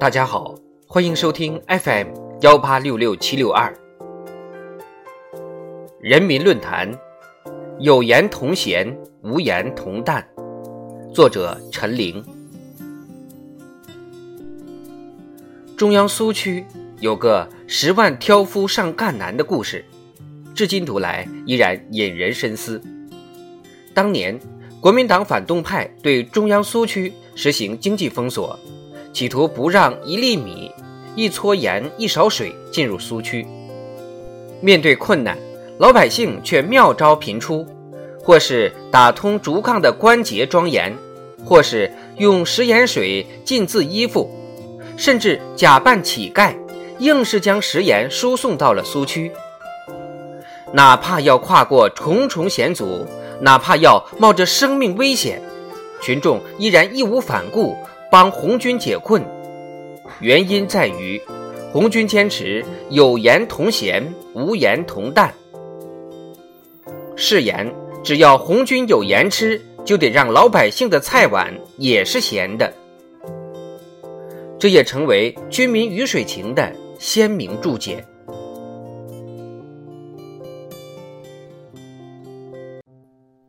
大家好，欢迎收听 FM 幺八六六七六二人民论坛，有言同弦，无言同担。作者陈玲。中央苏区有个十万挑夫上赣南的故事，至今读来依然引人深思。当年国民党反动派对中央苏区实行经济封锁。企图不让一粒米、一撮盐、一勺水进入苏区。面对困难，老百姓却妙招频出，或是打通竹杠的关节装盐，或是用食盐水浸渍衣服，甚至假扮乞丐，硬是将食盐输送到了苏区。哪怕要跨过重重险阻，哪怕要冒着生命危险，群众依然义无反顾。帮红军解困，原因在于红军坚持有盐同咸，无盐同淡。誓言，只要红军有盐吃，就得让老百姓的菜碗也是咸的。这也成为军民鱼水情的鲜明注解。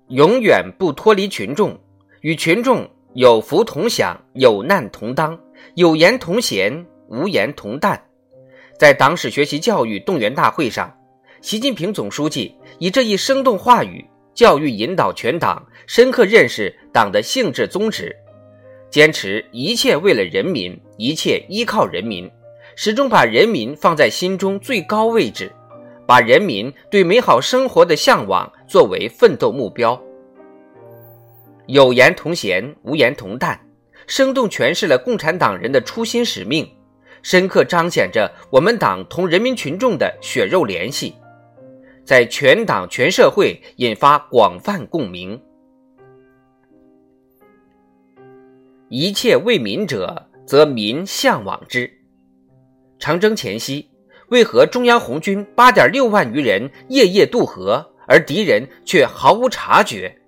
永远不脱离群众，与群众。有福同享，有难同当，有言同弦，无言同担。在党史学习教育动员大会上，习近平总书记以这一生动话语，教育引导全党深刻认识党的性质宗旨，坚持一切为了人民，一切依靠人民，始终把人民放在心中最高位置，把人民对美好生活的向往作为奋斗目标。有言同弦，无言同旦，生动诠释了共产党人的初心使命，深刻彰显着我们党同人民群众的血肉联系，在全党全社会引发广泛共鸣。一切为民者，则民向往之。长征前夕，为何中央红军八点六万余人夜夜渡河，而敌人却毫无察觉？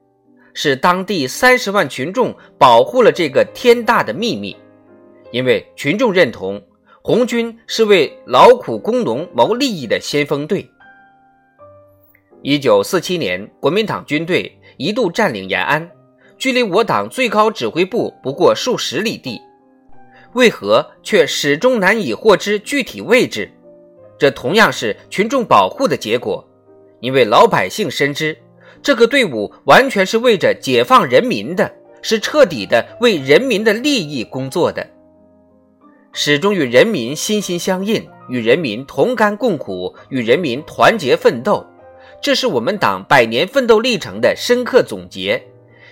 是当地三十万群众保护了这个天大的秘密，因为群众认同红军是为劳苦工农谋利益的先锋队。一九四七年，国民党军队一度占领延安，距离我党最高指挥部不过数十里地，为何却始终难以获知具体位置？这同样是群众保护的结果，因为老百姓深知。这个队伍完全是为着解放人民的，是彻底的为人民的利益工作的，始终与人民心心相印，与人民同甘共苦，与人民团结奋斗。这是我们党百年奋斗历程的深刻总结，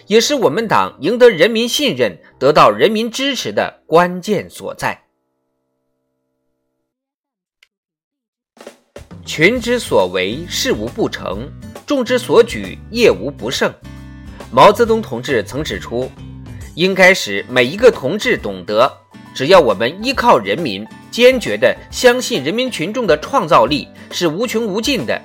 也是我们党赢得人民信任、得到人民支持的关键所在。群之所为，事无不成。众之所举，业无不胜。毛泽东同志曾指出，应该使每一个同志懂得，只要我们依靠人民，坚决地相信人民群众的创造力是无穷无尽的，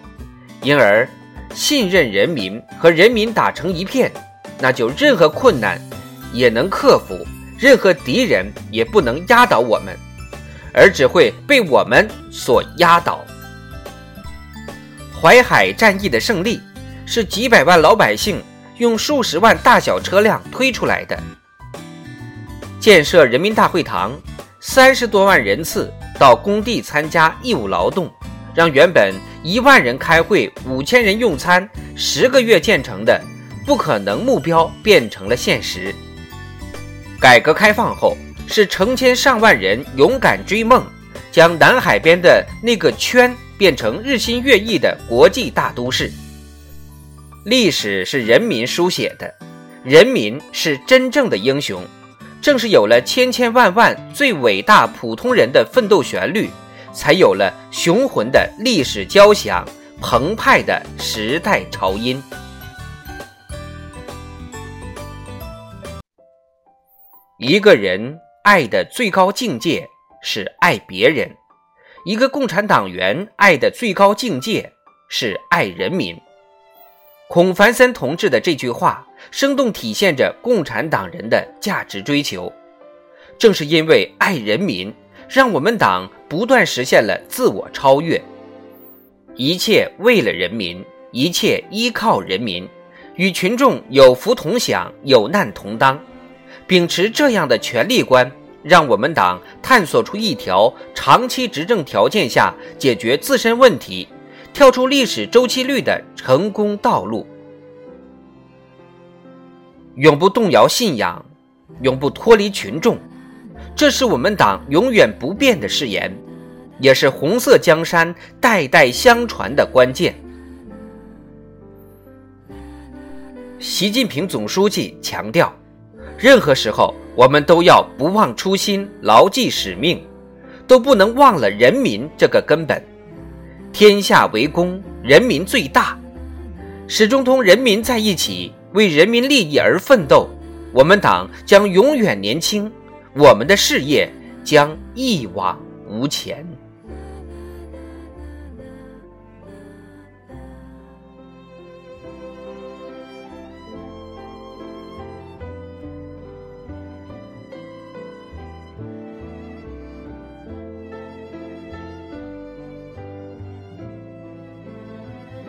因而信任人民和人民打成一片，那就任何困难也能克服，任何敌人也不能压倒我们，而只会被我们所压倒。淮海战役的胜利，是几百万老百姓用数十万大小车辆推出来的。建设人民大会堂，三十多万人次到工地参加义务劳动，让原本一万人开会、五千人用餐、十个月建成的不可能目标变成了现实。改革开放后，是成千上万人勇敢追梦，将南海边的那个圈。变成日新月异的国际大都市。历史是人民书写的，人民是真正的英雄。正是有了千千万万最伟大普通人的奋斗旋律，才有了雄浑的历史交响、澎湃的时代潮音。一个人爱的最高境界是爱别人。一个共产党员爱的最高境界是爱人民。孔繁森同志的这句话，生动体现着共产党人的价值追求。正是因为爱人民，让我们党不断实现了自我超越。一切为了人民，一切依靠人民，与群众有福同享，有难同当。秉持这样的权力观，让我们党探索出一条长期执政条件下解决自身问题、跳出历史周期率的成功道路。永不动摇信仰，永不脱离群众，这是我们党永远不变的誓言，也是红色江山代代相传的关键。习近平总书记强调。任何时候，我们都要不忘初心，牢记使命，都不能忘了人民这个根本。天下为公，人民最大，始终同人民在一起，为人民利益而奋斗。我们党将永远年轻，我们的事业将一往无前。